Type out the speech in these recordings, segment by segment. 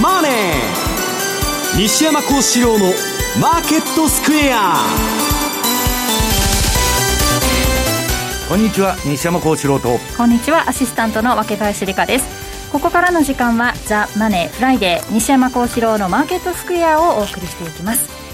マネー」西山孝四郎の「マーケットスクエア」こんにちは西山孝四郎と。こんにちはアシスタントの若林理香です。ここからの時間はザ・マネーフライデー西山孝四郎のマーケットスクエアをお送りしていきます。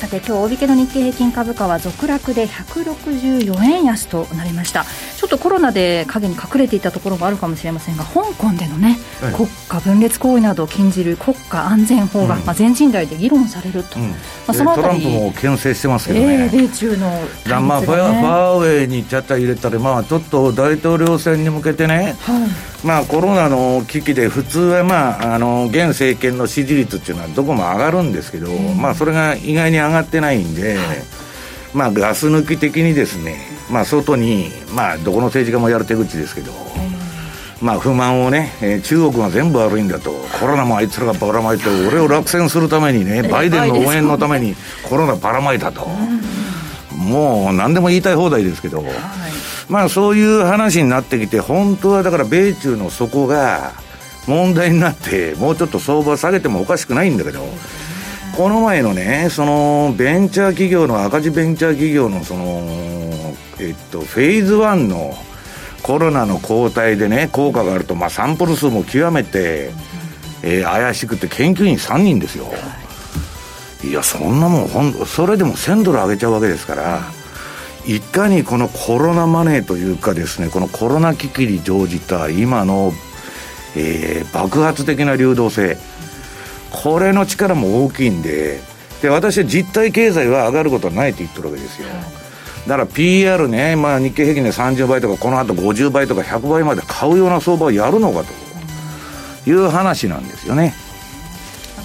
さて今日大引けの日経平均株価は続落で164円安となりましたちょっとコロナで影に隠れていたところもあるかもしれませんが香港でのね、はい、国家分裂行為などを禁じる国家安全法が、うん、まあ、全人代で議論されると、うん、まあ、そのトランプも牽制してますけどね、えー、米中の、ね、まあ、ファーウェイにちゃった入れたら、まあ、ちょっと大統領選に向けてね、はい、まあ、コロナの危機で普通は、まあ、あの現政権の支持率っていうのはどこも上がるんですけど、まあ、それが意外に上がってないんで、はい、まあ、ガス抜き的にですね、まあ、外に、まあ、どこの政治家もやる手口ですけど、まあ、不満をね、えー、中国が全部悪いんだと、コロナもあいつらがばらまいて、俺を落選するためにね、バイデンの応援のためにコロナばらまいたと。もう何でも言いたい放題ですけど、まあそういう話になってきて、本当はだから米中の底が問題になって、もうちょっと相場下げてもおかしくないんだけど、この前のね、そのベンチャー企業の赤字ベンチャー企業のその、えっと、フェーズ1のコロナの抗体でね、効果があると、まあ、サンプル数も極めて、えー、怪しくて、研究員3人ですよ。いや、そんなもん、ほんそれでも1000ドル上げちゃうわけですから、いかにこのコロナマネーというかですね、このコロナ危機に乗じた今の、えー、爆発的な流動性、これの力も大きいんで、で、私は実体経済は上がることはないと言ってるわけですよ。だから PR ね、まあ、日経平均で30倍とか、この後50倍とか100倍まで買うような相場をやるのかと。いう話なんですよね。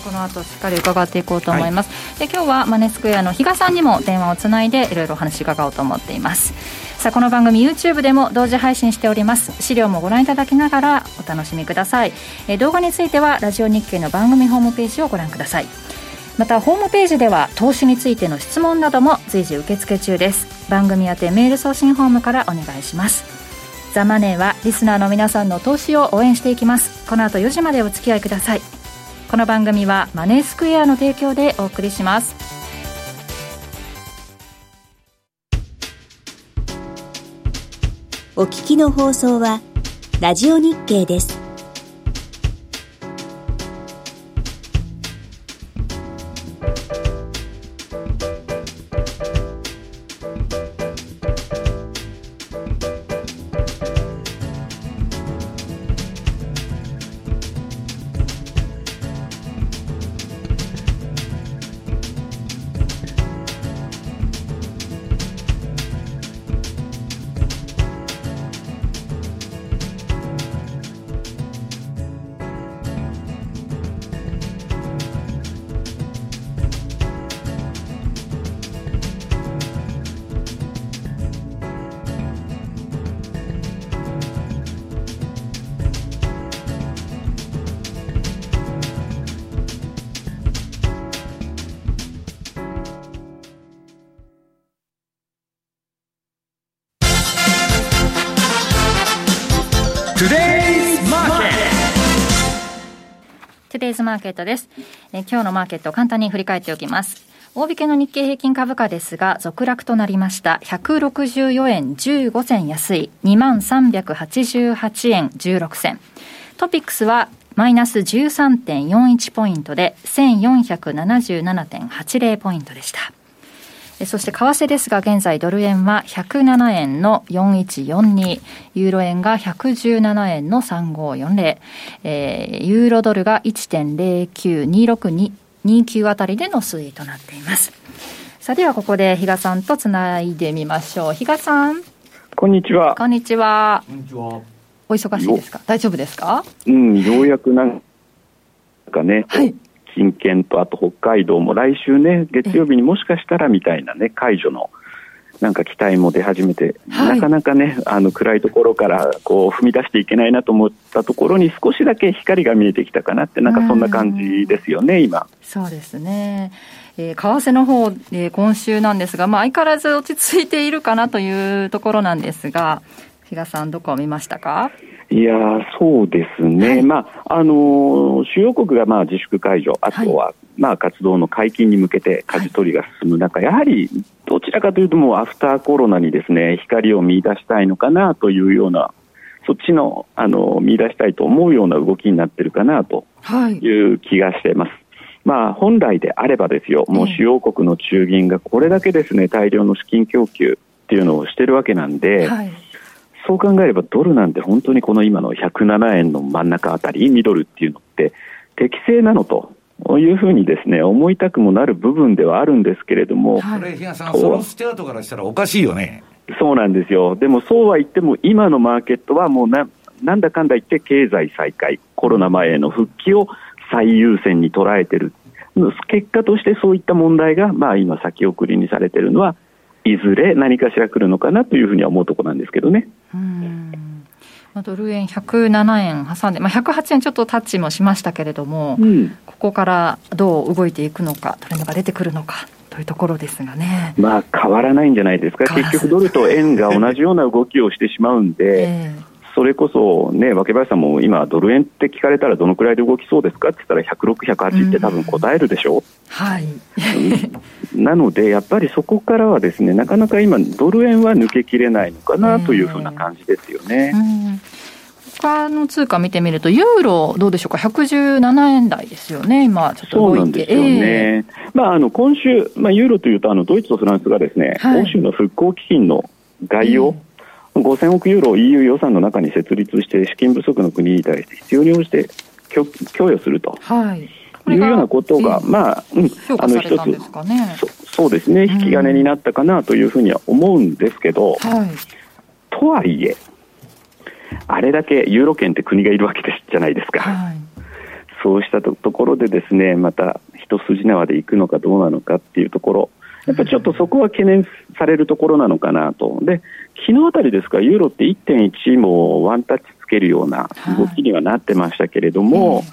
この後しっかり伺っていこうと思います、はい、で今日はマネースクエアの比嘉さんにも電話をつないでいろいろお話伺おうと思っています。さあこの番組 YouTube でも同時配信しております。資料もご覧いただきながらお楽しみください。え動画についてはラジオ日経の番組ホームページをご覧くださいまたホームページでは投資についての質問なども随時受付中です。番組宛てメール送信ホームからお願いします。ザ・マネーはリスナーの皆さんの投資を応援していきます。この後4時までお付き合いください。この番組はマネースクエアの提供でお送りします。お聞きの放送はラジオ日経です。デイズマーケットです。え今日のマーケットを簡単に振り返っておきます。大引けの日経平均株価ですが、続落となりました。164円15銭安い、2388円16銭。トピックスはマイナス13.41ポイントで、1477.80ポイントでした。そして為替ですが、現在ドル円は107円の4142、ユーロ円が117円の3540、えー、ユーロドルが1.092629あたりでの推移となっています。さあ、ではここで比嘉さんとつないでみましょう。比嘉さん。こんにちは。こんにちは。こんにちは。お忙しいですか？大丈夫ですか？うん、ようやくなんかね、はい、近県とあと北海道も来週ね、月曜日にもしかしたらみたいなね、解除のなんか期待も出始めて、はい、なかなかね、あの暗いところからこう踏み出していけないなと思ったところに少しだけ光が見えてきたかなって、なんかそんな感じですよね、今。そうですね。えー、為替の方、えー、今週なんですが、まあ、相変わらず落ち着いているかなというところなんですが、比嘉さん、どこを見ましたか？いいやそうですね、はい、まああのー、主要国がまあ自粛解除、あとは、はい、まあ活動の解禁に向けて舵取りが進む中、はい、やはりどちらかというと、もうアフターコロナにですね光を見出したいのかなというような、そっちのあの見出したいと思うような動きになってるかなとい。う気がしています。まあ、本来であればですよ、もう主要国の中銀がこれだけですね、大量の資金供給っていうのをしてるわけなんで、はい、そう考えればドルなんて本当にこの今の107円の真ん中あたり、ミドルっていうのって適正なのと。いうふうにですね思いたくもなる部分ではあるんですけれども、これ、比嘉さん、そのスチャートからしたらおかしいよね。そうなんですよ、でもそうは言っても、今のマーケットはもうななんだかんだ言って、経済再開、コロナ前への復帰を最優先に捉えてる、結果としてそういった問題が、まあ、今、先送りにされているのは、いずれ何かしら来るのかなというふうには思うところなんですけどね。ドル円107円挟んで、まあ、108円ちょっとタッチもしましたけれども、うん、ここからどう動いていくのか、トレンドが出てくるのかというところですがね。まあ、変わらないんじゃないですか、結局、ドルと円が同じような動きをしてしまうんで、えーそれこそね、若林さんも今、ドル円って聞かれたらどのくらいで動きそうですか？って言ったら、106、108って多分答えるでしょ、うはい、なので、やっぱりそこからはですね、なかなか今、ドル円は抜けきれないのかなというふうな感じですよね。他の通貨見てみると、ユーロ、どうでしょうか、117円台ですよね、今、ちょっとそうなんですよね、えー、まあ、あの今週、まあ、ユーロというとあの、ドイツとフランスがですね、はい、欧州の復興基金の概要、えー5000億ユーロを EU 予算の中に設立して資金不足の国に対して必要に応じて供与すると。はい。いうようなことが、まあ、うん、あの一つ、そそうですね、引き金になったかなというふうには思うんですけど、はい、とはいえ、あれだけユーロ圏って国がいるわけですじゃないですか。はい、そうしたところでですね、また一筋縄でいくのかどうなのかっていうところ、やっぱりちょっとそこは懸念されるところなのかなと。で、昨日あたりですか、ユーロって1.1もワンタッチつけるような動きにはなってましたけれども、はい、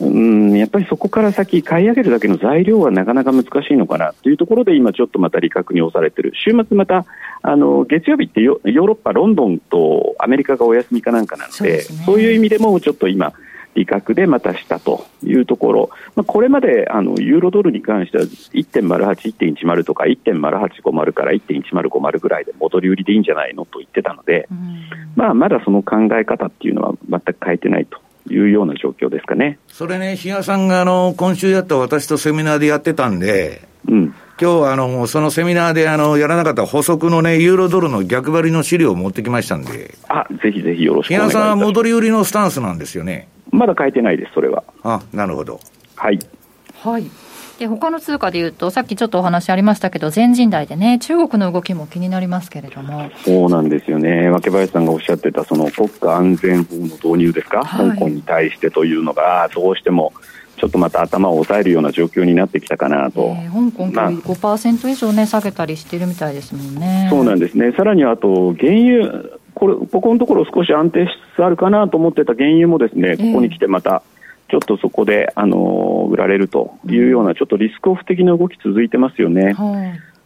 うんやっぱりそこから先、買い上げるだけの材料はなかなか難しいのかなというところで、今、ちょっとまた利確に押されている、週末またあの月曜日ってヨーロッパ、ロンドンとアメリカがお休みかなんかなので、そう、ね,、いう意味でもちょっと今、利確でまたしたというところ、まあ、これまであのユーロドルに関しては1.08、1.10とか1.0850から1.1050ぐらいで戻り売りでいいんじゃないのと言ってたので、まあ、まだその考え方っていうのは全く変えてないと。いうような状況ですかね。それね、比嘉さんがあの、今週やった私とセミナーでやってたんで、うん。今日はあの、そのセミナーであの、やらなかった補足のね、ユーロドルの逆張りの資料を持ってきましたんで。あ、ぜひぜひよろしくお願いします。比嘉さんは戻り売りのスタンスなんですよね。まだ変えてないです、それは。あ、なるほど。はい。はい。で他の通貨でいうと、さっきちょっとお話ありましたけど、全人代でね、中国の動きも気になりますけれどもそうなんですよね、若林さんがおっしゃってた、その国家安全法の導入ですか、はい、香港に対してというのが、どうしても。ちょっとまた頭を押さえるような状況になってきたかなと、えー、香港、今日5%以上、ね、下げたりしてるみたいですもんね。そうなんですねさらにあと原油これここのところ少し安定しつつあるかなと思ってた原油もですねここに来てまた、ちょっとそこで、あの売られるというような、ちょっとリスクオフ的な動き続いてますよね。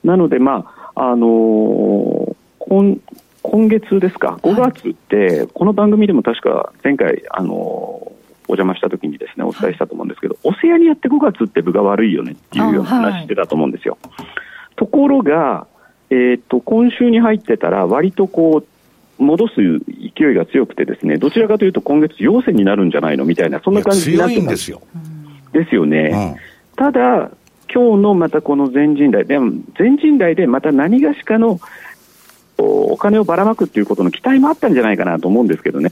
なので、まああのー、今今月ですか、5月って、この番組でも確か前回、あのー、お邪魔した時にですねお伝えしたと思うんですけど、オセアニアって5月って分が悪いよねっていうような話してたと思うんですよ。ところが、えーと今週に入ってたら、割とこう戻す勢いが強くてですね、どちらかというと今月陽線になるんじゃないのみたいな、そんな感じになってます。ですよ。ですよね。うん、ただ、今日のまたこの全人代、でも全人代でまた何がしかのお金をばらまくっていうことの期待もあったんじゃないかなと思うんですけどね。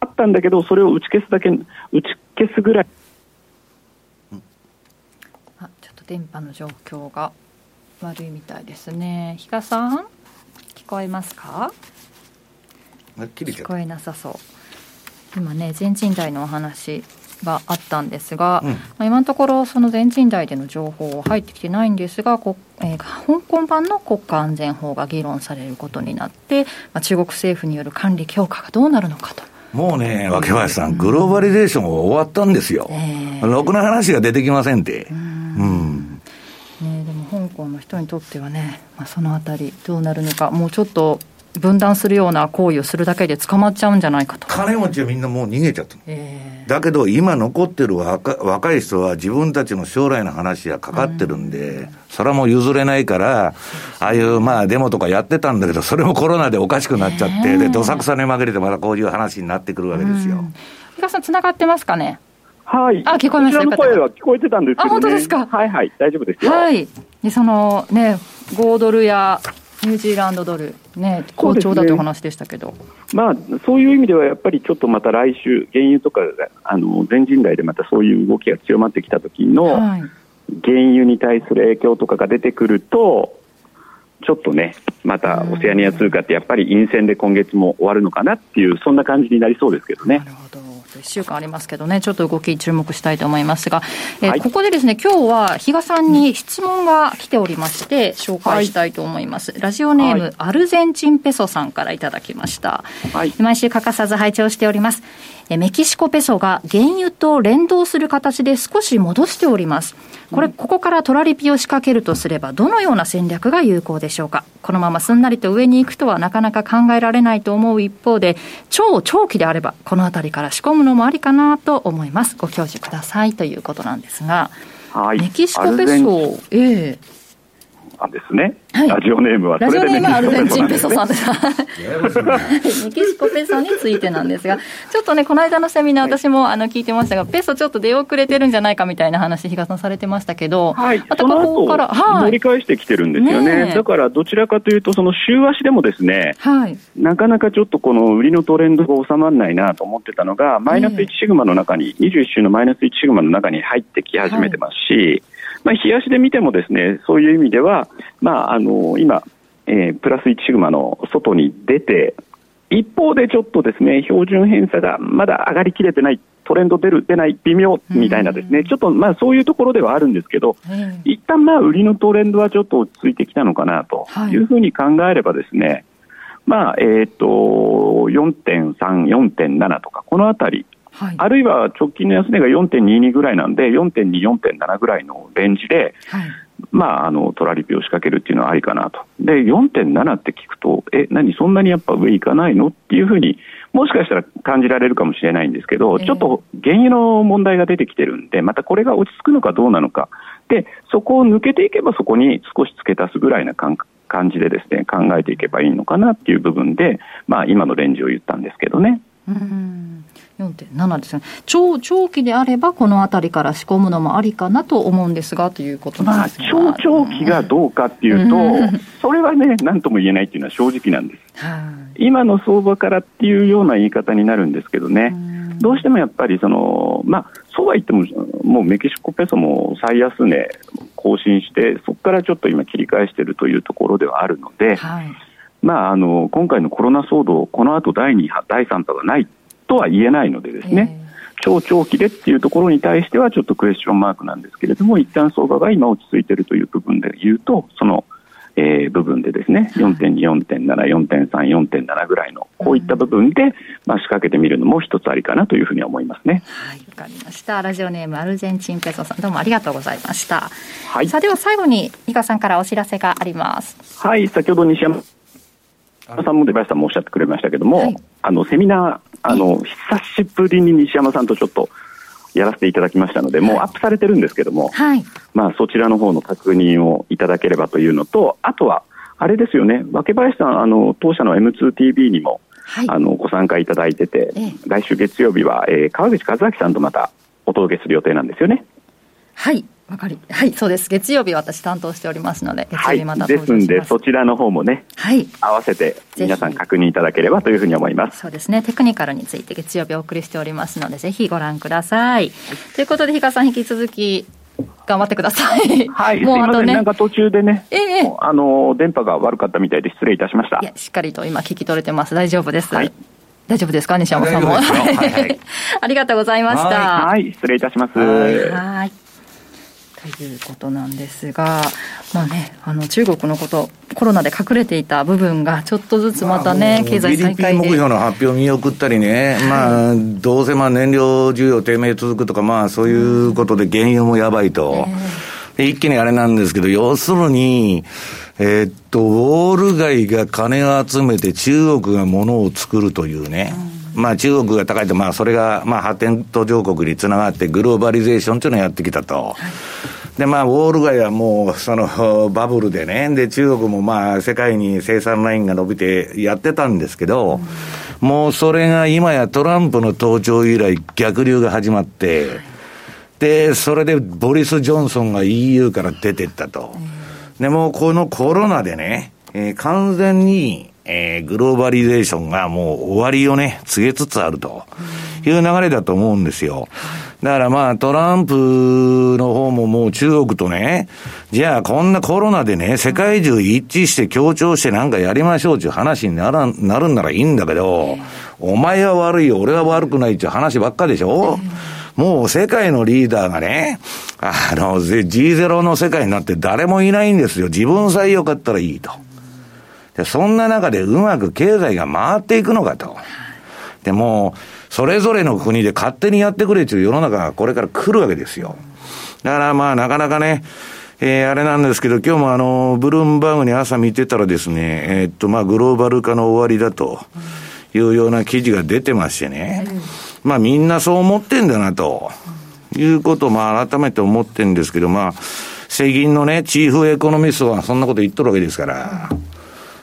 あったんだけど、それを打ち消すだけ、打ち消すぐらい。あちょっと電波の状況が悪いみたいですね。比嘉さん？こえますか？聞こえなさそう今ね全人代のお話があったんですが、うん、まあ、今のところその全人代での情報入ってきてないんですがこ、えー、香港版の国家安全法が議論されることになって、まあ、中国政府による管理強化がどうなるのかと。もうね、若林さん、グローバリゼーション終わったんですよ。えー、ろくな話が出てきませんって。うん。の人にとってはね、まあ、そのあたりどうなるのか、もうちょっと分断するような行為をするだけで捕まっちゃうんじゃないかと。金持ちはみんなもう逃げちゃった。えー、だけど今残ってる若若い人は自分たちの将来の話がかかってるんで、うん、それはもう譲れないから、ああいうまあデモとかやってたんだけど、それもコロナでおかしくなっちゃって、で、どさくさに紛れてまたこういう話になってくるわけですよ。うん、さん、つながってますかね？はい。あ、聞こえました。の声は聞こえてたんですけど、ね、あ、本当ですか？はいはい、大丈夫ですよ。はい。で、そのね、5ドルやニュージーランドドル、ね、好調だという話でしたけど、ね、まあ、そういう意味ではやっぱりちょっとまた来週、原油とかあの全人代でまたそういう動きが強まってきた時の、はい、原油に対する影響とかが出てくると、ちょっとね、またオセアニア通貨ってやっぱり陰線で今月も終わるのかなっていう、そんな感じになりそうですけどね。なるほど1週間ありますけどね、ちょっと動き注目したいと思いますが、えーはい、ここでですね、今日は比嘉さんに質問が来ておりまして、紹介したいと思います。はい、ラジオネーム、はい、アルゼンチンペソさんからいただきました。毎週欠かさず拝聴しております。メキシコペソが原油と連動する形で少し戻しております。これ、ここからトラリピを仕掛けるとすれば、どのような戦略が有効でしょうか？このまますんなりと上に行くとはなかなか考えられないと思う一方で、超長期であれば、この辺りから仕込むのもありかなと思います。ご教授くださいということなんですが、はい、メキシコペソ、ええーんですね。はい、ラジオネームはラジオネームはアルゼンチンペソさんです。メキシコペソについてなんですが、ちょっとね、この間のセミナー、私もあの聞いてましたが、ペソちょっと出遅れてるんじゃないかみたいな話、比嘉さんされてましたけど、はい、またここから、はい、盛り返してきてるんですよね。ねだからどちらかというと、その週足でもですね、はい、なかなかちょっとこの売りのトレンドが収まらないなと思ってたのが、マイナス1シグマの中に、21週のマイナス1シグマの中に入ってき始めてますし、はいまあ、冷やしで見てもですねそういう意味では、まあ、あの今、えー、プラス1シグマの外に出て一方でちょっとですね標準偏差がまだ上がりきれてないトレンド出る出ない微妙みたいなですね、ちょっとまあそういうところではあるんですけど、一旦まあ売りのトレンドはちょっと落ち着いてきたのかなとい。うふうに考えればですね、まあえっ、と4.3、4.7とかこのあたりはい、あるいは直近の安値が4.22ぐらいなんで、4.2、4.7ぐらいのレンジで、はい、まあ、あのトラリピを仕掛けるっていうのはありかなと、で4.7って聞くと、え、何、そんなにやっぱ上行かないのっていうふうに、もしかしたら感じられるかもしれないんですけど、えー、ちょっと原油の問題が出てきてるんで、またこれが落ち着くのかどうなのか、でそこを抜けていけば、そこに少し付け足すぐらいな感感じでですね考えていけばいいのかなっていう部分で、まあ、今のレンジを言ったんですけどね。うん。4.7ですね。長長期であればこの辺りから仕込むのもありかなと思うんですがということなんですが、まあ、長長期がどうかっていうと、それはね何とも言えないっていうのは正直なんです、今の相場からっていうような言い方になるんですけどね、どうしてもやっぱりその、まあ、そうは言っても、もうメキシコペソも最安値更新して、そこからちょっと今、切り返しているというところではあるので、はいまあ、あの今回のコロナ騒動、この後第2波、第3波がないとは言えないのでですね、超長期でっていうところに対してはちょっとクエスチョンマークなんですけれども、一旦相場が今落ち着いているという部分で言うと、その、えー、部分でですね、4.2、4.7、4.3、4.7ぐらいの、こういった部分で、まあ、仕掛けてみるのも一つありかなというふうに思いますね。はい、わかりました。ラジオネームアルゼンチンペソさん、どうもありがとうございました。はい。さあ、では最後に、伊賀さんからお知らせがあります。はい、先ほど西山さんも出林さんもおっしゃってくれましたけども、はい、あのセミナーあの久しぶりに西山さんとちょっとやらせていただきましたので、もうアップされてるんですけども、はい、まあ、そちらの方の確認をいただければというのと、あとは、あれですよね、若林さん、あの当社の M2TV にも、はい、あのご参加いただいてて、ええ、来週月曜日は、えー、川口和明さんとまたお届けする予定なんですよね。はいわかり、はい、そうです。月曜日私担当しておりますので、月曜日またはい、ですんで、そちらの方もね、はい、合わせて皆さん確認いただければというふうに思います。そうですね。テクニカルについて月曜日お送りしておりますので、ぜひご覧ください。ということで、比嘉さん引き続き、頑張ってください。はい、もうあとね、なんか途中でね、ええ、あの電波が悪かったみたいで失礼いたしました。いや、しっかりと今聞き取れてます。大丈夫です。はい、大丈夫ですか、西山さんも。はいはい、ありがとうございました。はい、失礼いたします。はい。ということなんですが、まあね、あの中国のこと、コロナで隠れていた部分が、ちょっとずつまたね、経済再開で。目標の発表見送ったりね、はい、まあ、どうせまあ燃料需要低迷続くとか、まあ、そういうことで原油もやばいと。えー、一気にあれなんですけど、要するに、えー、っと、ウォール街が金を集めて中国が物を作るというね、うん、まあ中国が高いと、まあそれが、まあ発展途上国につながってグローバリゼーションというのをやってきたと。はいで、まあ、ウォール街はもう、その、バブルでね、で、中国もまあ、世界に生産ラインが伸びてやってたんですけど、うん、もうそれが今やトランプの登場以来逆流が始まって、で、それでボリス・ジョンソンが EU から出てったと。で、もこのコロナでね、えー、完全に、えー、グローバリゼーションがもう終わりをね、告げつつあるという流れだと思うんですよ。だからまあトランプの方ももう中国とね、じゃあこんなコロナでね、世界中一致して協調してなんかやりましょうっていう話にならなるんならいいんだけど、お前は悪いよ、俺は悪くないっていう話ばっかでしょ、もう世界のリーダーがね、あの、G0 の世界になって誰もいないんですよ。自分さえよかったらいいと。で、そんな中でうまく経済が回っていくのかと。でも、それぞれの国で勝手にやってくれという世の中がこれから来るわけですよ。だからまあなかなかね、えー、あれなんですけど、今日もあの、ブルームバーグに朝見てたらですね、えー、っと、まあ、グローバル化の終わりだというような記事が出てましてね、まあ、みんなそう思ってんだなと。いうことを、まあ、改めて思ってんですけど、まあ、世銀のね、チーフエコノミストはそんなこと言っとるわけですから、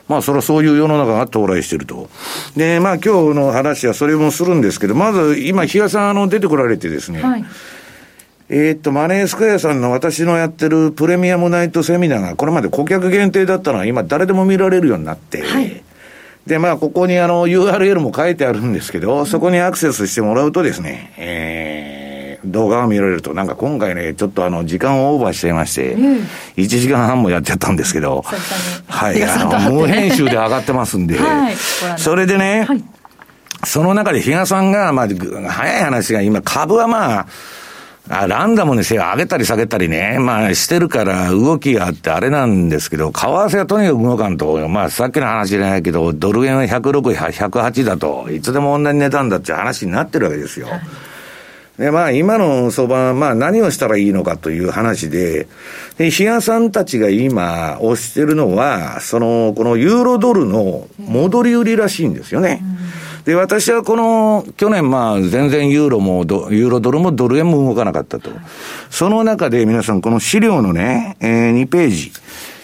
まあ、それはそういう世の中が到来してると。で、まあ、今日の話はそれもするんですけど、まず、今、比嘉さん、あの、出てこられてですね、はい、えっと、マネースクエアさんの私のやってるプレミアムナイトセミナーが、これまで顧客限定だったのが、今、誰でも見られるようになって、はい、で、まあ、ここにあの、URL も書いてあるんですけど、そこにアクセスしてもらうとですね、えー動画を見られると、なんか今回ね、ちょっとあの、時間をオーバーしちゃいまして、うん、1時間半もやっちゃったんですけど、はい、あの、無編集で上がってますんで、はい、それでね、はい、その中で比嘉さんが、まあ、早い話が今、株はまあ、あランダムにせよ、上げたり下げたりね、まあしてるから動きがあってあれなんですけど、為替はとにかく動かんと、まあさっきの話じゃないけど、ドル円は106、108だと、いつでも同じ値段だって話になってるわけですよ。はいで、まあ、今の相場は、まあ、何をしたらいいのかという話で、で、比嘉さんたちが今、推してるのは、その、このユーロドルの戻り売りらしいんですよね。で、私はこの、去年、まあ、全然ユーロも、ユーロドルもドル円も動かなかったと。その中で皆さん、この資料のね、えー、2ページ、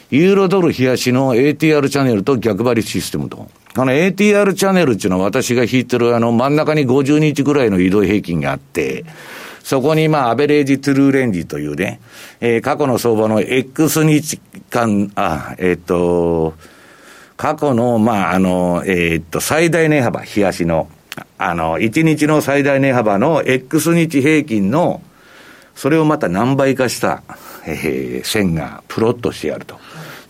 ユーロドル冷やしの ATR チャンネルと逆張りシステムと。あの ATR チャンネルっていうのは私が引いてるあの真ん中に50日ぐらいの移動平均があって、そこにまあアベレージトゥルーレンジというね、えー、過去の相場の X 日間、あ、えっ、ー、と、過去の、まあ、あの、えっ、と、最大値幅、冷やしの、あの、1日の最大値幅の X 日平均の、それをまた何倍かした、えー、線がプロットしてやると。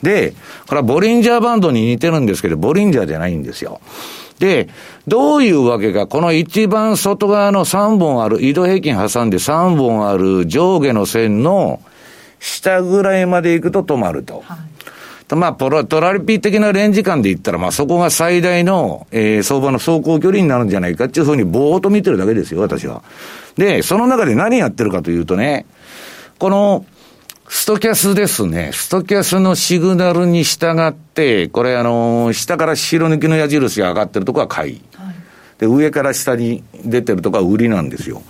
で、これはボリンジャーバンドに似てるんですけど、ボリンジャーじゃないんですよ。で、どういうわけか、この一番外側の3本ある、移動平均挟んで3本ある上下の線の下ぐらいまで行くと止まると。はい、まあ、トラトラリピー的なレンジ感で言ったら、まあ、そこが最大の、えー、相場の走行距離になるんじゃないかっていうふうにぼーっと見てるだけですよ、私は。で、その中で何やってるかというとね、この、ストキャスですね。ストキャスのシグナルに従って、これあの、下から白抜きの矢印が上がってるとこは買い。はい、で、上から下に出てるとこは売りなんですよ。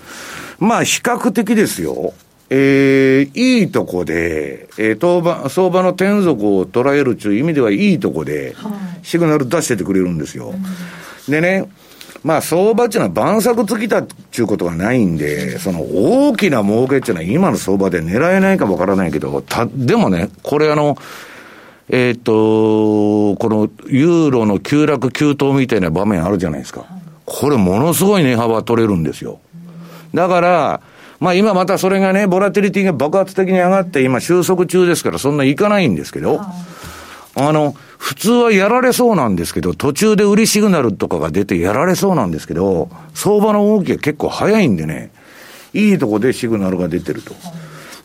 まあ、比較的ですよ。えー、いいとこで、えー、相場、相場の転属を捉えるという意味ではいいとこで、シグナル出しててくれるんですよ。はい、でね、まあ相場っていうのは晩作尽きたっていうことがないんで、その大きな儲けっていうのは今の相場で狙えないかわからないけど、た、でもね、これあの、えっ、ー、と、このユーロの急落急騰みたいな場面あるじゃないですか。これものすごい値幅取れるんですよ。だから、まあ今またそれがね、ボラティリティが爆発的に上がって今収束中ですからそんないかないんですけど、あの、普通はやられそうなんですけど、途中で売りシグナルとかが出てやられそうなんですけど、相場の動きが結構早いんでね、いいとこでシグナルが出てると。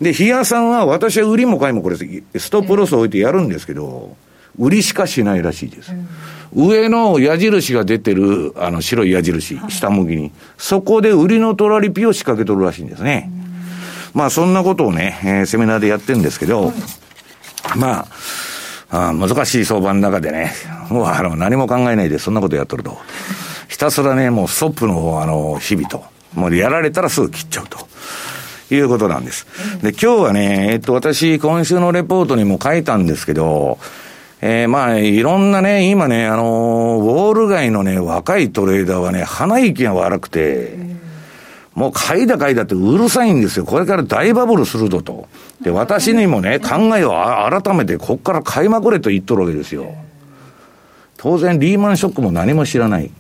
で、日野さんは私は売りも買いもこれ、ストップロス置いてやるんですけど、売りしかしないらしいです。上の矢印が出てる、あの白い矢印、下向きに、そこで売りのトラリピを仕掛けとるらしいんですね。まあそんなことをね、えー、セミナーでやってるんですけど、まあ、あ難しい相場の中でね、もうあの何も考えないでそんなことやっとると。ひたすらね、もうストップのあの日々と。もうやられたらすぐ切っちゃうと。いうことなんです。で、今日はね、えっと、私、今週のレポートにも書いたんですけど、えー、まあ、いろんなね、今ね、あのー、ウォール街のね、若いトレーダーはね、鼻息が悪くて、もう買いだ買いだってうるさいんですよ。これから大バブルするぞと。で、私にもね、考えを改めて、こっから買いまくれと言っとるわけですよ。当然、リーマンショックも何も知らない。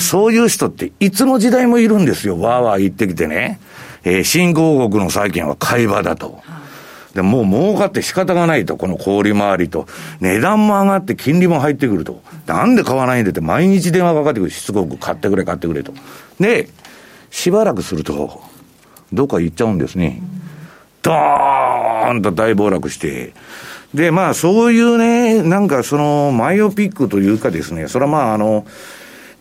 そういう人っていつの時代もいるんですよ。わーわー言ってきてね。えー、新興国の債券は買い場だと。で、もう儲かって仕方がないと、この氷回りと。値段も上がって金利も入ってくると。なんで買わないんだって毎日電話かかってくる。しつこく買ってくれ買ってくれと。で、しばらくすると、どっか行っちゃうんですね。ドーンと大暴落して。で、まあそういうね、なんかそのマイオピックというかですね、それはまああの、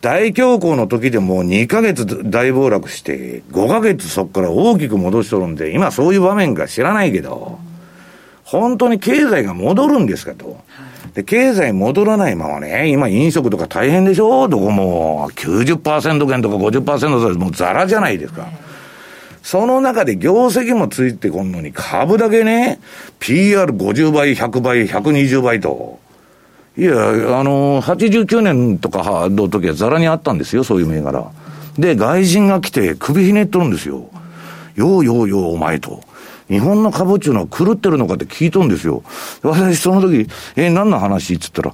大恐慌の時でも2ヶ月大暴落して、5ヶ月そこから大きく戻しとるんで、今そういう場面か知らないけど、本当に経済が戻るんですかと。で、経済戻らないままね、今飲食とか大変でしょ？どこも90%減とか50%でもうザラじゃないですか。その中で業績もついてこんのに株だけね、PR50 倍、100倍、120倍と。いや、あの、89年とかの時はザラにあったんですよ、そういう銘柄。で、外人が来て首ひねっとるんですよ。ようようようお前と。日本の株っていうのは狂ってるのかって聞いとんですよ。私その時、え何の話？っつったら、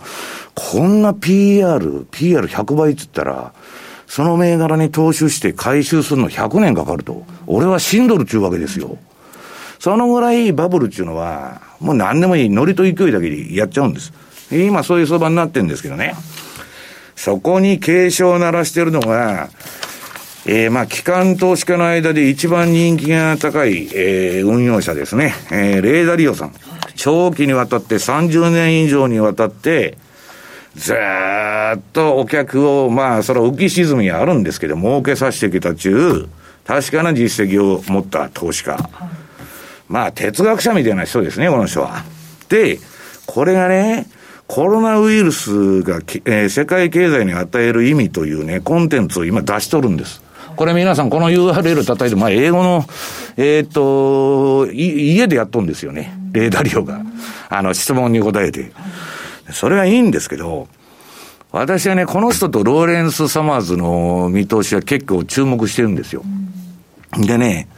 こんな PR、PR100 倍っつったら、その銘柄に投資して回収するの100年かかると。俺は死んどるっちゅうわけですよ。そのぐらいバブルっていうのは、もう何でもいい、ノリと勢いだけでやっちゃうんです。今そういう相場になってるんですけどね。そこに警鐘を鳴らしてるのが、えー、まあ、機関投資家の間で一番人気が高い、えー、運用者ですね。えー、レーダリオさん。長期にわたって30年以上にわたって、ずっとお客を、まあ、それは浮き沈みあるんですけど、儲けさせてきた中、確かな実績を持った投資家。まあ、哲学者みたいな人ですね、この人は。で、これがね、コロナウイルスが、えー、世界経済に与える意味というね、コンテンツを今出しとるんです。これ皆さんこの URL 叩いて、まあ英語の、えっ、と、家でやっとんですよね。レーダリオが。あの、質問に答えて。それはいいんですけど、私はね、この人とローレンス・サマーズの見通しは結構注目してるんですよ。でね、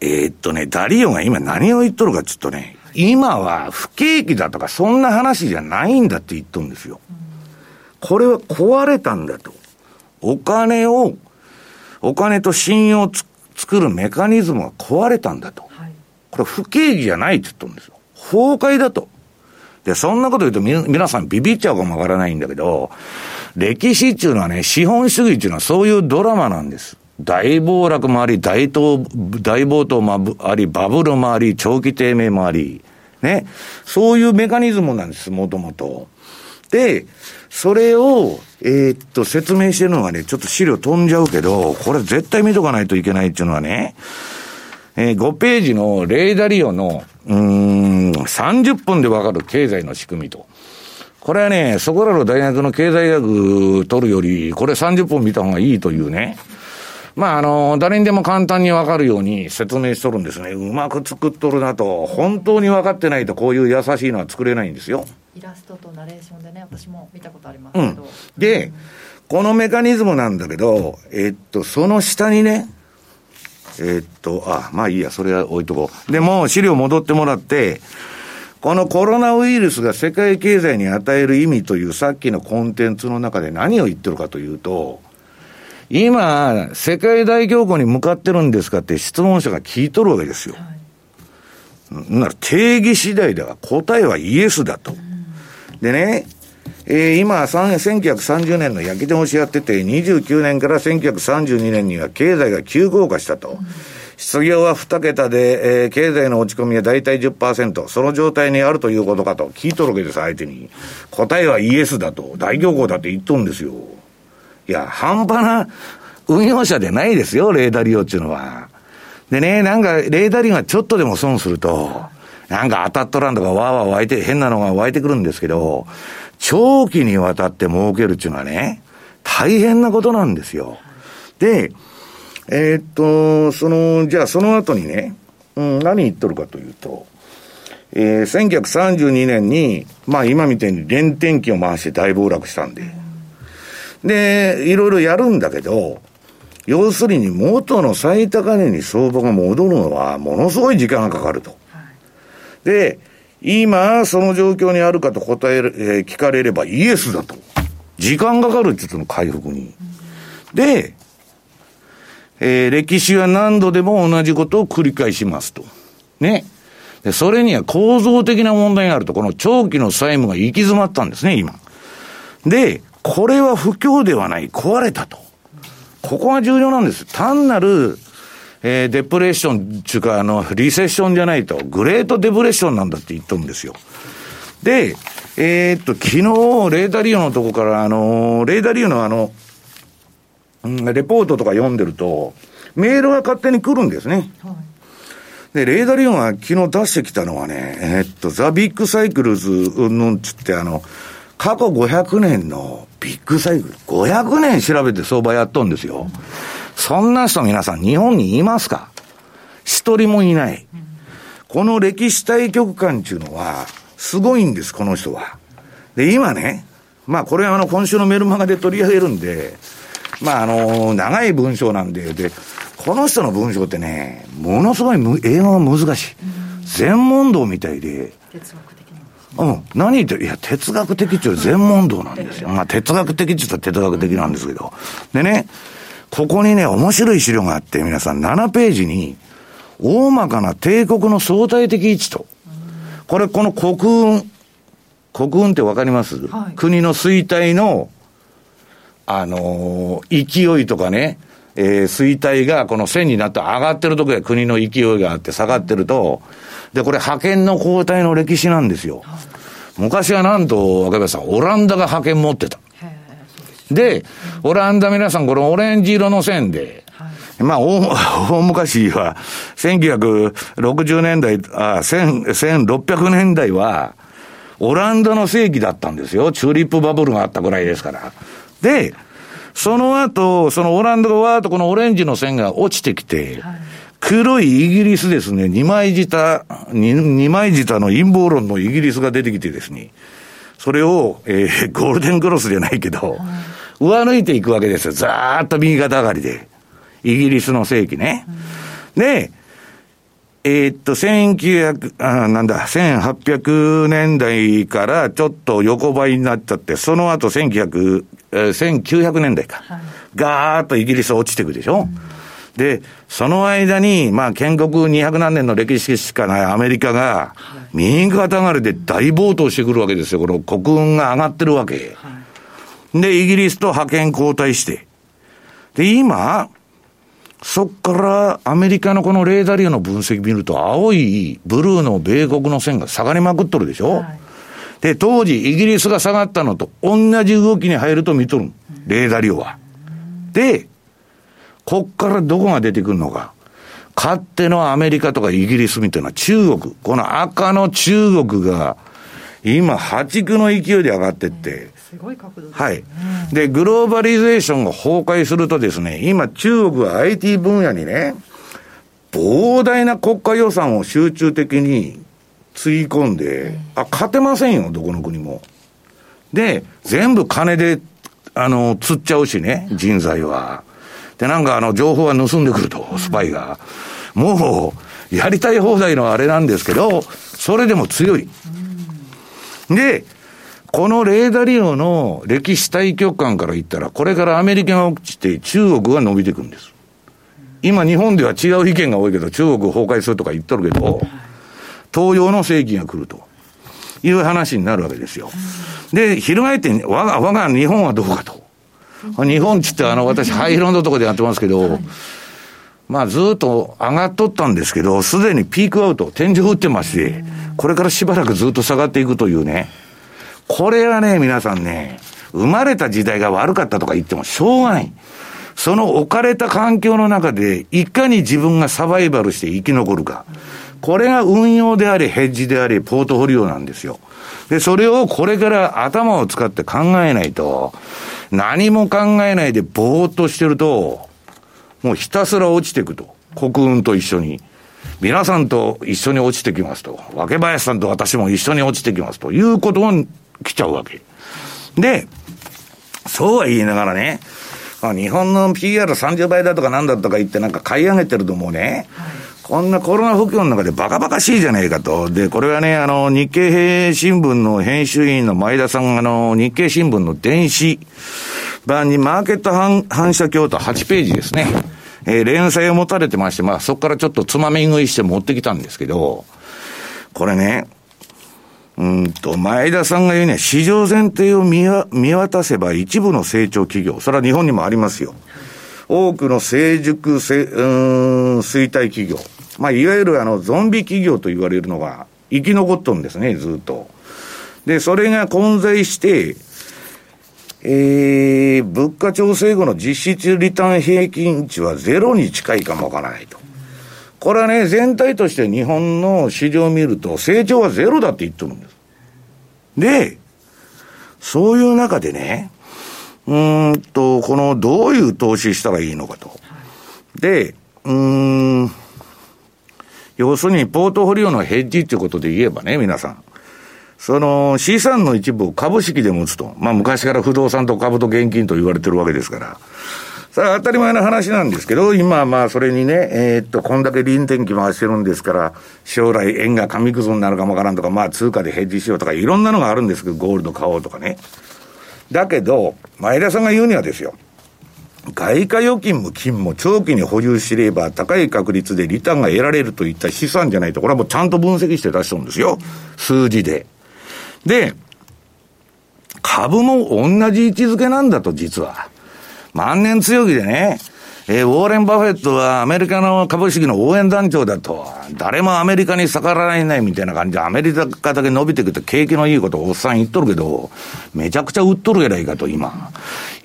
えー、っとね、ダリオが今何を言っとるかっつうとね、今は不景気だとかそんな話じゃないんだって言っとるんですよ。これは壊れたんだと。お金を、お金と信用を作るメカニズムが壊れたんだと。これ不景気じゃないって言っとるんですよ。崩壊だと。で、そんなこと言うとみ、皆さんビビっちゃうかもわからないんだけど、歴史っていうのはね、資本主義っていうのはそういうドラマなんです。大暴落もあり、大東、大暴騰もあり、バブルもあり、長期低迷もあり、ね。そういうメカニズムなんです、もともと。で、それを、えー、っと、説明してるのはね、ちょっと資料飛んじゃうけど、これ絶対見とかないといけないっていうのはね、えー、5ページのレーダリオの、うん、30分でわかる経済の仕組みと。これはね、そこらの大学の経済学取るより、これ30分見た方がいいというね。まあ、あの、誰にでも簡単にわかるように説明しとるんですね。うまく作っとるなと。本当に分かってないとこういう優しいのは作れないんですよ。イラストとナレーションでね、私も見たことありますけど。うん、で、うん、このメカニズムなんだけど、えっと、その下にね、えっと、あ、まあいいや、それは置いとこう。でも、資料戻ってもらって、このコロナウイルスが世界経済に与える意味というさっきのコンテンツの中で何を言ってるかというと、今、世界大恐慌に向かってるんですかって質問者が聞いとるわけですよ。はい、なら定義次第では答えはイエスだと。うん、でね、えー、今、1930年の焼き直しやってて、29年から1932年には経済が急降下したと。うん、失業は2桁で、えー、経済の落ち込みは大体10%、その状態にあるということかと聞いとるわけです、相手に。答えはイエスだと。大恐慌だって言っとるんですよ。いや、半端な運用者でないですよ、レーダー利用っていうのは。でね、なんか、レーダー利用がちょっとでも損すると、なんか当たっとらんとかわーわー湧いて、変なのが湧いてくるんですけど、長期にわたって儲けるっていうのはね、大変なことなんですよ。で、えー、っと、その、じゃあその後にね、うん、何言っとるかというと、えー、1932年に、まあ今みたいに連転機を回して大暴落したんで、で、いろいろやるんだけど、要するに元の最高値に相場が戻るのはものすごい時間がかかると。で、今、その状況にあるかと答える、えー、聞かれればイエスだと。時間かかるって言ったの、回復に。で、えー、歴史は何度でも同じことを繰り返しますと。ね。で、それには構造的な問題があると、この長期の債務が行き詰まったんですね、今。で、これは不況ではない、壊れたと。ここが重要なんです。単なる、えー、デプレッションっていうか、あの、リセッションじゃないと、グレートデプレッションなんだって言っとるんですよ。で、えー、っと、昨日、レーダリオのとこから、あの、レーダリオのあの、うん、レポートとか読んでると、メールが勝手に来るんですね。はいで、レーダリオンが昨日出してきたのはね、えー、っと、ザ・ビッグ・サイクルズのつって、あの、過去500年のビッグサイクル、500年調べて相場やっとんですよ。そんな人皆さん日本にいますか？一人もいない。この歴史対局観っていうのは、すごいんです、この人は。で、今ね、まあこれはあの今週のメルマガで取り上げるんで、まああの、長い文章なんで、で、この人の文章ってね、ものすごい英語が難しい。全問答みたいで。うん。何言って、いや、哲学的っていう全問答なんですよ。まあ、哲学的って言ったら哲学的なんですけど。でね、ここにね、面白い資料があって、皆さん7ページに、大まかな帝国の相対的位置と。これ、この国運、国運ってわかります、はい、国の衰退の、あのー、勢いとかね、えー、衰退がこの線になって上がってる時は国の勢いがあって下がってると、で、これ派遣の交代の歴史なんですよ。昔はなんと、若林さん、オランダが派遣持ってた。で、オランダ皆さんこのオレンジ色の線で、まあ、大、昔は、1960年代、あ、1600年代は、オランダの世紀だったんですよ。チューリップバブルがあったぐらいですから。で、その後、そのオランダがわーっとこのオレンジの線が落ちてきて、はい、黒いイギリスですね、二枚舌、二枚舌の陰謀論のイギリスが出てきてですね、それを、えー、ゴールデンクロスじゃないけど、上抜いていくわけですよ。ざーっと右肩上がりで。イギリスの世紀ね。で、えー、っと、1900、あ、なんだ、1800年代からちょっと横ばいになっちゃって、その後1900、えー、1900年代か。はい、ガーッとイギリス落ちていくでしょ、うん、で、その間に、まあ、建国200何年の歴史しかないアメリカが、右肩上がりで大暴騰してくるわけですよ。この国運が上がってるわけ。はい、で、イギリスと覇権交代して。で、今、そっからアメリカのこのレーダーリオの分析見ると、青いブルーの米国の線が下がりまくっとるでしょ、はい、で、当時イギリスが下がったのと同じ動きに入ると見とる。レーダーリオは。で、こっからどこが出てくるのか。勝手のアメリカとかイギリスみたいな中国、この赤の中国が、今、破竹の勢いで上がってって、すごい角度ですね。はい。で、グローバリゼーションが崩壊するとですね、今中国は IT 分野にね、膨大な国家予算を集中的につぎ込んで、あ、勝てませんよ、どこの国も。で、全部金で、あの、釣っちゃうしね、人材は。で、なんかあの、情報が盗んでくると、スパイが。もう、やりたい放題のあれなんですけど、それでも強い。で、このレーダリオの歴史対局観から言ったら、これからアメリカが落ちて中国が伸びていくんです。今日本では違う意見が多いけど、中国崩壊するとか言っとるけど、東洋の世紀が来るという話になるわけですよ。で、翻って、我が、我が日本はどうかと。日本っつってあの、私、ハイロンのとこでやってますけど、まあずっと上がっとったんですけど、すでにピークアウト、天井打ってまして、これからしばらくずっと下がっていくというね、これはね、皆さんね、生まれた時代が悪かったとか言ってもしょうがない。その置かれた環境の中で、いかに自分がサバイバルして生き残るか。これが運用であり、ヘッジであり、ポートフォリオなんですよ。で、それをこれから頭を使って考えないと、何も考えないでぼーっとしてると、もうひたすら落ちていくと。国運と一緒に。皆さんと一緒に落ちてきますと。若林さんと私も一緒に落ちてきますということ来ちゃうわけ。で、そうは言いながらね、日本の PR30 倍だとかなんだとか言ってなんか買い上げてるともうね、こんなコロナ不況の中でバカバカしいじゃねえかと。で、これはね、あの、日経新聞の編集員の前田さんが、あの、日経新聞の電子版にマーケット反反射鏡と8ページですね。えー、連載を持たれてまして、まあそこからちょっとつまみ食いして持ってきたんですけど、これね、うんと、前田さんが言うには、市場前提を見渡せば一部の成長企業、それは日本にもありますよ。多くの成熟、せうん、衰退企業。まあ、いわゆるあの、ゾンビ企業と言われるのが生き残っとんですね、ずっと。で、それが混在して、えー、物価調整後の実質リターン平均値はゼロに近いかもわからないと。これはね、全体として日本の市場を見ると、成長はゼロだって言ってるんです。で、そういう中でね、うんと、この、どういう投資したらいいのかと。で、うん、要するに、ポートフォリオのヘッジっていうことで言えばね、皆さん。その資産の一部を株式で持つと。まあ昔から不動産と株と現金と言われてるわけですから。さあ当たり前の話なんですけど、今まあそれにね、えー、っと、こんだけ臨転機回してるんですから、将来円が紙くずになるかもわからんとか、まあ通貨でヘッジしようとか、いろんなのがあるんですけど、ゴールド買おうとかね。だけど、前田さんが言うにはですよ。外貨預金も金も長期に保有しれば高い確率でリターンが得られるといった資産じゃないと、これはもうちゃんと分析して出してるんですよ。数字で。で、株も同じ位置づけなんだと、実は。万年強気でね、えー、ウォーレン・バフェットはアメリカの株式の応援団長だと、誰もアメリカに逆らえないみたいな感じで、アメリカだけ伸びてくと景気のいいことをおっさん言っとるけど、めちゃくちゃ売っとるやないかと、今。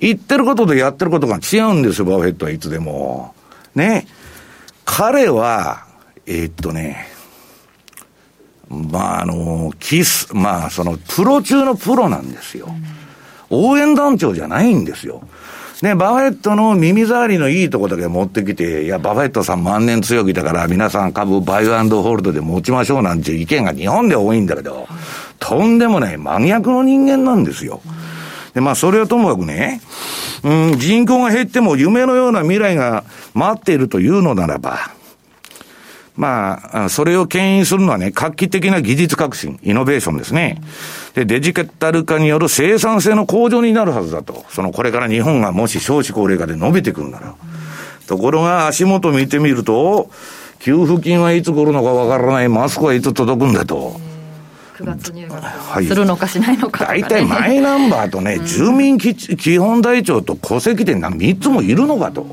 言ってることとやってることが違うんですよ、バフェットはいつでも。ね。彼は、えー、っとね、まあ、あの、キス、まあ、その、プロ中のプロなんですよ。応援団長じゃないんですよ。ね、バフェットの耳障りのいいとこだけ持ってきて、いや、バフェットさん万年強気だから皆さん株バイアンドホールドで持ちましょうなんていう意見が日本で多いんだけど、とんでもない真逆の人間なんですよ。で、まあ、それはともかくね、うん、人口が減っても夢のような未来が待っているというのならば、まあ、それを牽引するのはね、画期的な技術革新、イノベーションですね。で、デジタル化による生産性の向上になるはずだと。その、これから日本がもし少子高齢化で伸びてくるなら。ところが、足元見てみると、給付金はいつ来るのかわからない、マスクはいつ届くんだと。9月入学するのかしないのか、ね、大体マイナンバーとね、住民基本台帳と戸籍店なん3つもいるのかと。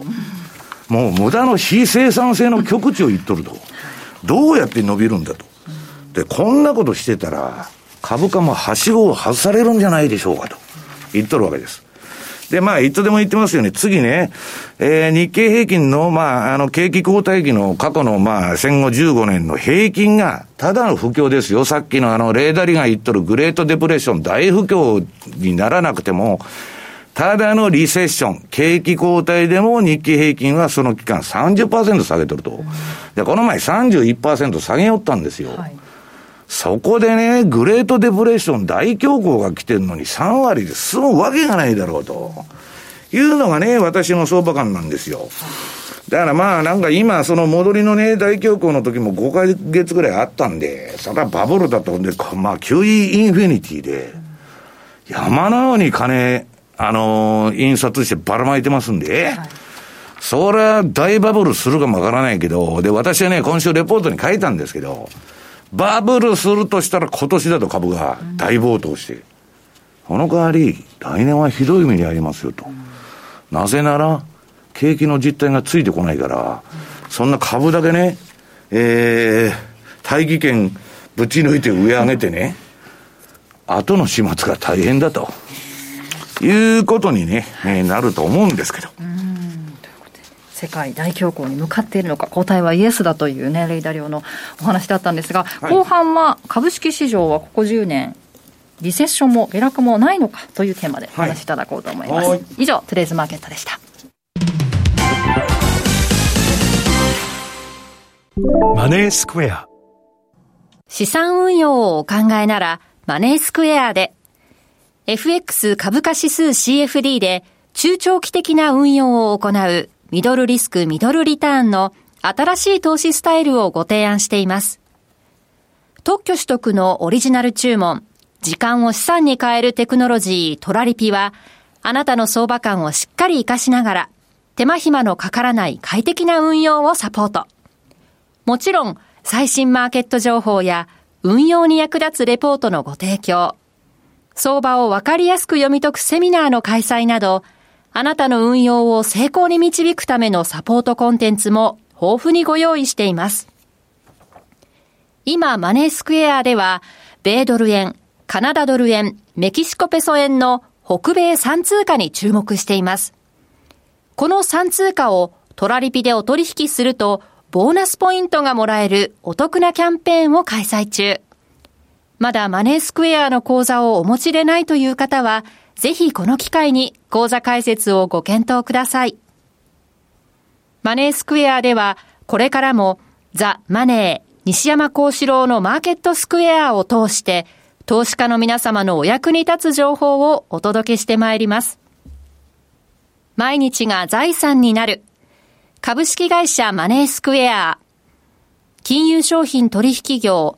もう無駄の非生産性の極致を言っとると。どうやって伸びるんだと。で、こんなことしてたら、株価もはしごを外されるんじゃないでしょうかと言っとるわけです。で、まあ、いつでも言ってますよね。次ね、えー、日経平均の、まあ、あの、景気後退期の過去の、まあ、戦後15年の平均が、ただの不況ですよ。さっきのあの、レーダリが言っとるグレートデプレッション、大不況にならなくても、ただのリセッション、景気後退でも日経平均はその期間30%下げとると。で、この前31%下げよったんですよ。はい、そこでね、グレートデプレッション大恐慌が来てるのに3割で済むわけがないだろうと。いうのがね、私の相場感なんですよ。だからまあなんか今その戻りのね、大恐慌の時も5ヶ月ぐらいあったんで、それはバブルだとんで、まあ QE インフィニティで、山のように金あのー、印刷してばらまいてますんで、はい、それは大バブルするかもわからないけど、で、私はね、今週レポートに書いたんですけど、バブルするとしたら今年だと株が大暴騰して、うん、この代わり、来年はひどい目に遭いますよと。なぜなら、景気の実態がついてこないから、そんな株だけね、えー、大気圏ぶち抜いて上上げてね、後の始末が大変だと。いうことにね、えー、なると思うんですけど。世界大恐慌に向かっているのか、答えはイエスだというね、レイダリオのお話だったんですが、はい、後半は株式市場はここ10年、リセッションも下落もないのかというテーマでお話しいただこうと思います。はい、以上、トゥデイズマーケットでした。マネースクエア。資産運用をお考えなら、マネースクエアで、FX 株価指数 CFD で中長期的な運用を行うミドルリスクミドルリターンの新しい投資スタイルをご提案しています。特許取得のオリジナル注文、時間を資産に変えるテクノロジートラリピは、あなたの相場感をしっかり活かしながら、手間暇のかからない快適な運用をサポート。もちろん、最新マーケット情報や運用に役立つレポートのご提供、相場をわかりやすく読み解くセミナーの開催など、あなたの運用を成功に導くためのサポートコンテンツも豊富にご用意しています。今、マネースクエアでは、米ドル円、カナダドル円、メキシコペソ円の北米3通貨に注目しています。この3通貨をトラリピでお取引するとボーナスポイントがもらえるお得なキャンペーンを開催中。まだマネースクエアの口座をお持ちでないという方は、ぜひこの機会に口座開設をご検討ください。マネースクエアでは、これからもザ・マネー、西山幸四郎のマーケットスクエアを通して、投資家の皆様のお役に立つ情報をお届けしてまいります。毎日が財産になる。株式会社マネースクエア、金融商品取引業、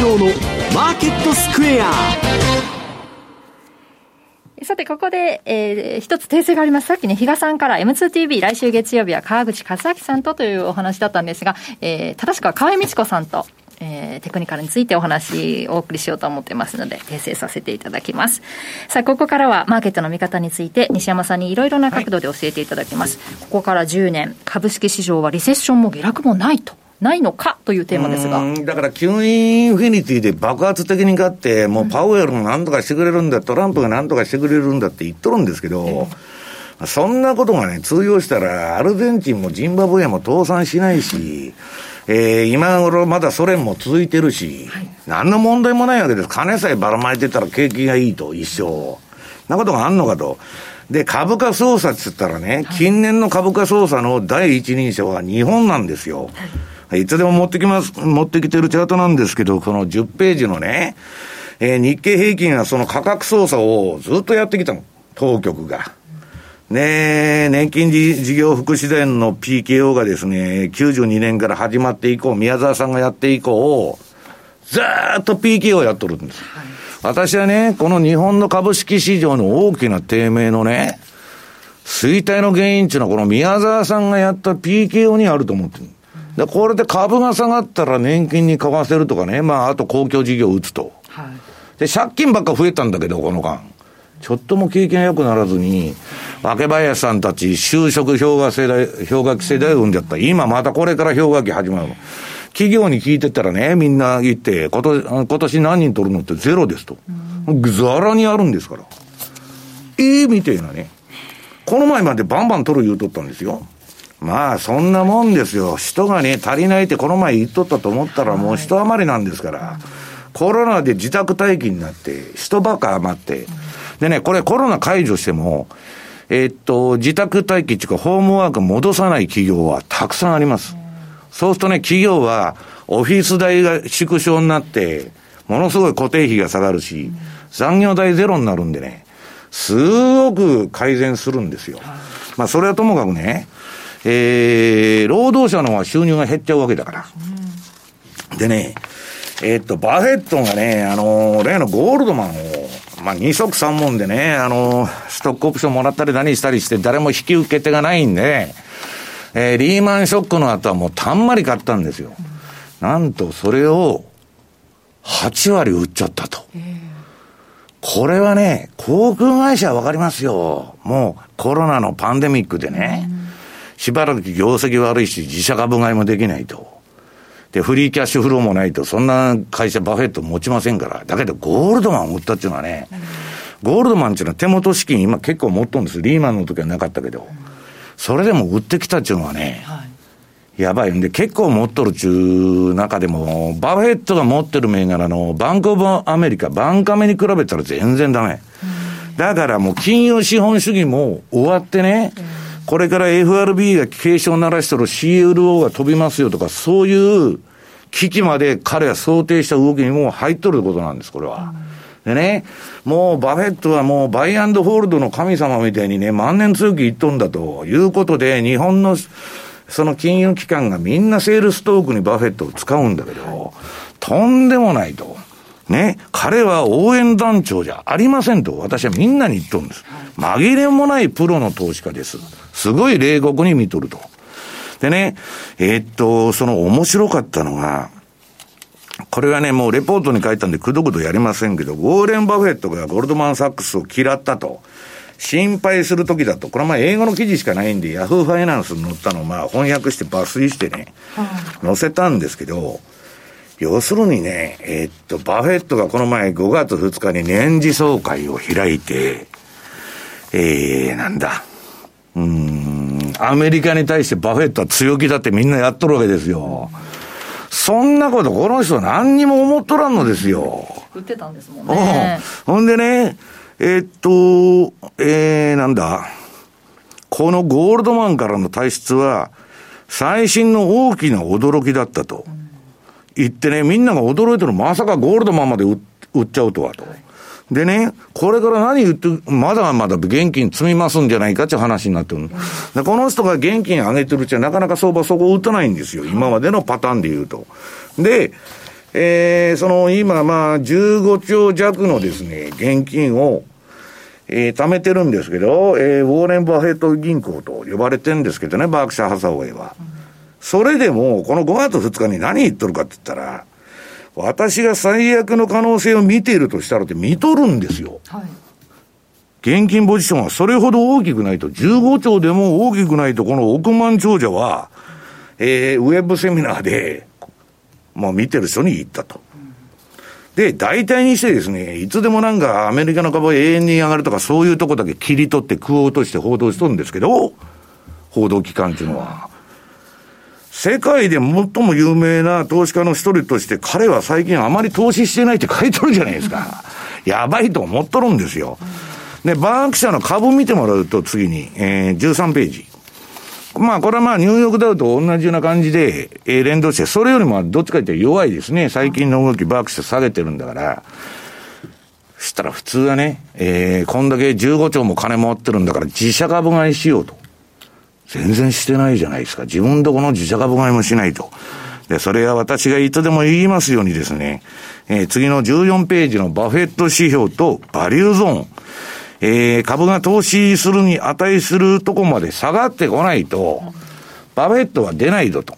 山幸四郎のマーケットスクエアさて、ここで、えー、一つ訂正があります。さっきね、比嘉さんから M2TV 来週月曜日は川口和明さんとというお話だったんですが、えー、正しくは河合美智子さんと、えー、テクニカルについてお話をお送りしようと思ってますので、訂正させていただきます。さあ、ここからはマーケットの見方について、西山さんにいろいろな角度で教えていただきます。はい、ここから10年、株式市場はリセッションも下落もないと。ないのかというテーマですが。だから、急インフィニティで爆発的に勝って、もうパウエルもなんとかしてくれるんだ、トランプがなんとかしてくれるんだって言っとるんですけど、そんなことがね、通用したら、アルゼンチンもジンバブエも倒産しないし、えー、今頃まだソ連も続いてるし、はい、何の問題もないわけです。金さえばらまいてたら景気がいいと、一生。なことがあんのかと。で、株価操作って言ったらね、近年の株価操作の第一人者は日本なんですよ。はいいつでも持ってきます、持ってきてるチャートなんですけど、この10ページのね、えー、日経平均はその価格操作をずっとやってきたの。当局が。ね年金事業福祉連の PKO がですね、92年から始まって以降、宮沢さんがやって以降、ずっと PKO やっとるんです。はい、私はね、この日本の株式市場の大きな低迷のね、衰退の原因っていうのはこの宮沢さんがやった PKO にあると思ってる。で、これで株が下がったら年金に買わせるとかね、まあ、あと公共事業を打つと。はい、で、借金ばっか増えたんだけど、この間。ちょっとも経験良くならずに、若林さんたち就職氷河世代、氷河期世代を生んじゃった。今またこれから氷河期始まる。企業に聞いてたらね、みんな言って、今年、今年何人取るのってゼロですと。ざらにあるんですから。ええー、みたいなね。この前までバンバン取る言うとったんですよ。まあ、そんなもんですよ。人がね、足りないってこの前言っとったと思ったらもう人余りなんですから。コロナで自宅待機になって、人ばか余って。でね、これコロナ解除しても、えー、っと、自宅待機っていうか、ホームワーク戻さない企業はたくさんあります。そうするとね、企業は、オフィス代が縮小になって、ものすごい固定費が下がるし、残業代ゼロになるんでね、すごく改善するんですよ。まあ、それはともかくね、えー、労働者の方は収入が減っちゃうわけだから。でね、えー、っと、バフェットがね、あのー、例のゴールドマンを、まあ、二足三門でね、あのー、ストックオプションもらったり何したりして、誰も引き受け手がないんで、えー、リーマンショックの後はもうたんまり買ったんですよ。なんと、それを、8割売っちゃったと。これはね、航空会社はわかりますよ。もうコロナのパンデミックでね、しばらく業績悪いし、自社株買いもできないと。で、フリーキャッシュフローもないと、そんな会社バフェット持ちませんから。だけど、ゴールドマンを売ったっていうのはね、ゴールドマンっていうのは手元資金今結構持っとるんです。リーマンの時はなかったけど。それでも売ってきたっていうのはね、はい、やばいんで、結構持っとるっちゅう中でも、バフェットが持ってる銘柄のバンクオブアメリカ、バンカメに比べたら全然ダメ。だからもう金融資本主義も終わってね、これから FRB が警鐘を鳴らしてる CLO が飛びますよとか、そういう危機まで彼は想定した動きにも入っとることなんです、これは。でね、もうバフェットはもうバイアンドホールドの神様みたいにね、万年強気言っとんだということで、日本のその金融機関がみんなセールストークにバフェットを使うんだけど、とんでもないと。ね、彼は応援団長じゃありませんと、私はみんなに言っとるんです。紛れもないプロの投資家です。すごい冷酷に見とると。でね、えー、っと、その面白かったのが、これはね、もうレポートに書いたんでくどくどやりませんけど、ウォーレン・バフェットがゴールドマン・サックスを嫌ったと。心配するときだと、これはまあ英語の記事しかないんで、ヤフーファイナンスに載ったのをまあ翻訳して抜粋してね、載せたんですけど、要するにね、えー、っと、バフェットがこの前5月2日に年次総会を開いて、えー、なんだ。うん、アメリカに対してバフェットは強気だってみんなやっとるわけですよ。そんなことこの人何にも思っとらんのですよ。売ってたんですもんね。ほんでね、えー、っと、えー、なんだ。このゴールドマンからの体質は、最新の大きな驚きだったと。うん言ってね、みんなが驚いてるまさかゴールドマンまで売っちゃうとはと。でね、これから何言って、まだまだ現金積みますんじゃないかって話になってる。で、この人が現金上げてるうちはなかなか相場そこ打たないんですよ。今までのパターンで言うと。で、えー、その今まあ15兆弱のですね、現金を、えー、貯めてるんですけど、えー、ウォーレン・バフェット銀行と呼ばれてるんですけどね、バークシャー・ハサウェイは。それでも、この5月2日に何言っとるかって言ったら、私が最悪の可能性を見ているとしたらって見とるんですよ。はい、現金ポジションはそれほど大きくないと、15兆でも大きくないと、この億万長者は、えー、ウェブセミナーで、まあ見てる人に言ったと。で、大体にしてですね、いつでもなんかアメリカの株は永遠に上がるとか、そういうとこだけ切り取って食おうとして報道しとるんですけど、報道機関っていうのは。世界で最も有名な投資家の一人として、彼は最近あまり投資してないって書いてるじゃないですか。やばいと思っとるんですよ。で、バーク社の株見てもらうと次に、えー、13ページ。まあ、これはまあ、ニューヨークダウと同じような感じで、えー、連動して、それよりもどっちかって弱いですね。最近の動き、バーク社下げてるんだから。そしたら普通はね、えー、こんだけ15兆も金持ってるんだから自社株買いしようと。全然してないじゃないですか。自分どこの自社株買いもしないと。で、それは私がいつでも言いますようにですね、えー、次の14ページのバフェット指標とバリューゾーン、えー、株が投資するに値するとこまで下がってこないと、バフェットは出ないぞと。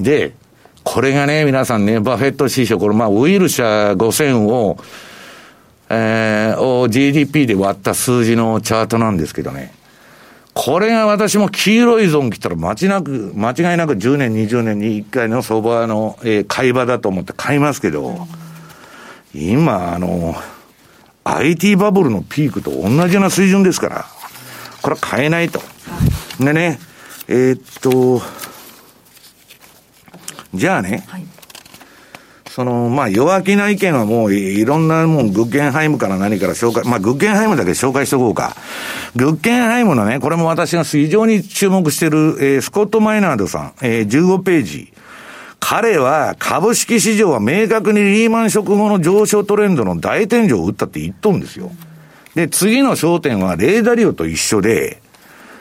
で、これがね、皆さんね、バフェット指標、これまあ、ウィルシャー5000を、えー、を GDP で割った数字のチャートなんですけどね。これが私も黄色いゾーン来たら間違なく、間違いなく10年、20年に1回の相場の、えー、買い場だと思って買いますけど、今、あの、IT バブルのピークと同じような水準ですから、これは買えないと。でね、えー、っと、じゃあね、はいその、まあ、弱気な意見はもういろんなもん、グッゲンハイムから何から紹介、まあ、グッゲンハイムだけ紹介しておこうか。グッゲンハイムのね、これも私が非常に注目してる、えー、スコット・マイナードさん、えー、15ページ。彼は株式市場は明確にリーマン食後の上昇トレンドの大天井を打ったって言っとんですよ。で、次の焦点はレーダリオと一緒で、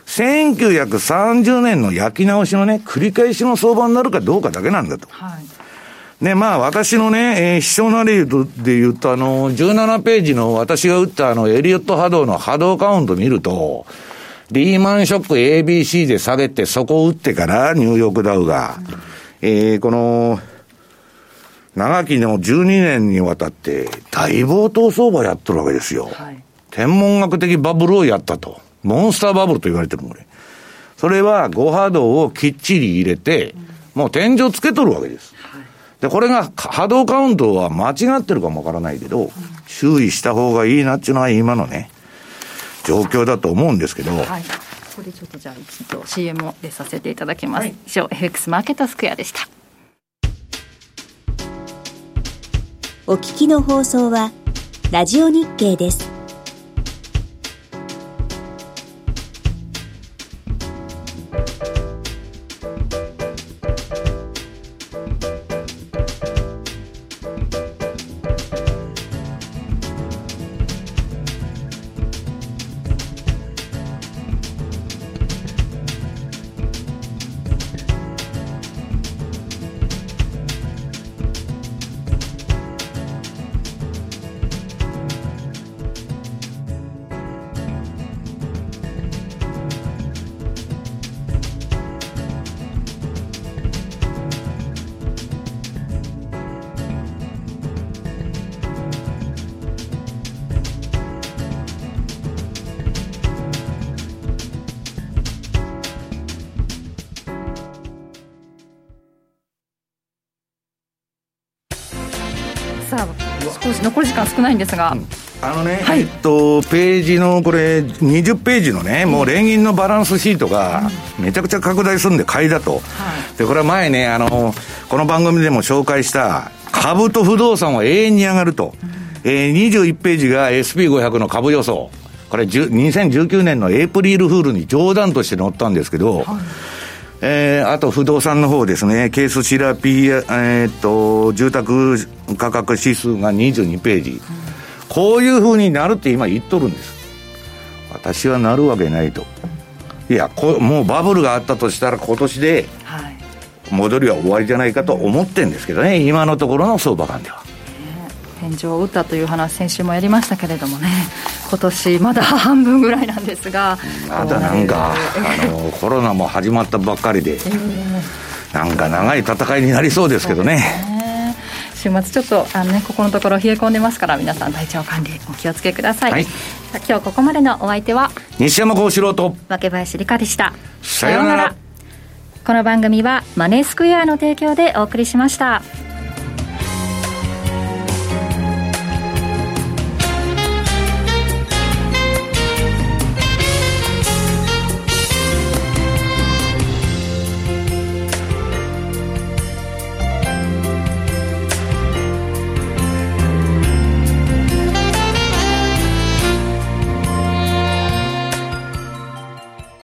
1930年の焼き直しのね、繰り返しの相場になるかどうかだけなんだと。はいね、まあ私のね、えー、秘書なりで言うとあの、17ページの私が打ったあの、エリオット波動の波動カウント見ると、リーマンショック ABC で下げて、そこを打ってから、ニューヨークダウが、えー、この、長きの12年にわたって、大暴騰相場やっとるわけですよ。はい、天文学的バブルをやったと。モンスターバブルと言われてるこれ。それは、誤波動をきっちり入れて、もう天井つけとるわけです。で、これが波動カウントは間違ってるかもわからないけど、注意した方がいいなっていうのは今のね、状況だと思うんですけど。はい。これちょっとじゃあ一度 CM を出させていただきます。はい、以上、FX マーケットスクエアでした。お聞きの放送は、ラジオ日経です。ですが、うん。あのね、はい、えっと、ページのこれ、20ページのね、もう連銀のバランスシートが、めちゃくちゃ拡大するんで買いだと。はい、で、これは前ね、あの、この番組でも紹介した、株と不動産は永遠に上がると。うん、えー、21ページが SP500 の株予想。これ、2019年のエイプリルフールに冗談として載ったんですけど、はいえー、あと不動産の方ですね、ケースシラピー、えー、っと、住宅価格指数が22ページ、うん、こういうふうになるって今言っとるんです。私はなるわけないと。いやこ、もうバブルがあったとしたら今年で、戻りは終わりじゃないかと思ってるんですけどね、今のところの相場感では。天井を打ったという話、先週もやりましたけれどもね、今年まだ半分ぐらいなんですが、まだなんか、あのコロナも始まったばっかりで、なんか長い戦いになりそうですけどね。週末ちょっとあの、ね、ここのところ冷え込んでますから皆さん体調管理お気をつけください、はい、今日ここまでのお相手は西山幸四郎と若林理香でした。さようなら。この番組はマネースクエアの提供でお送りしました。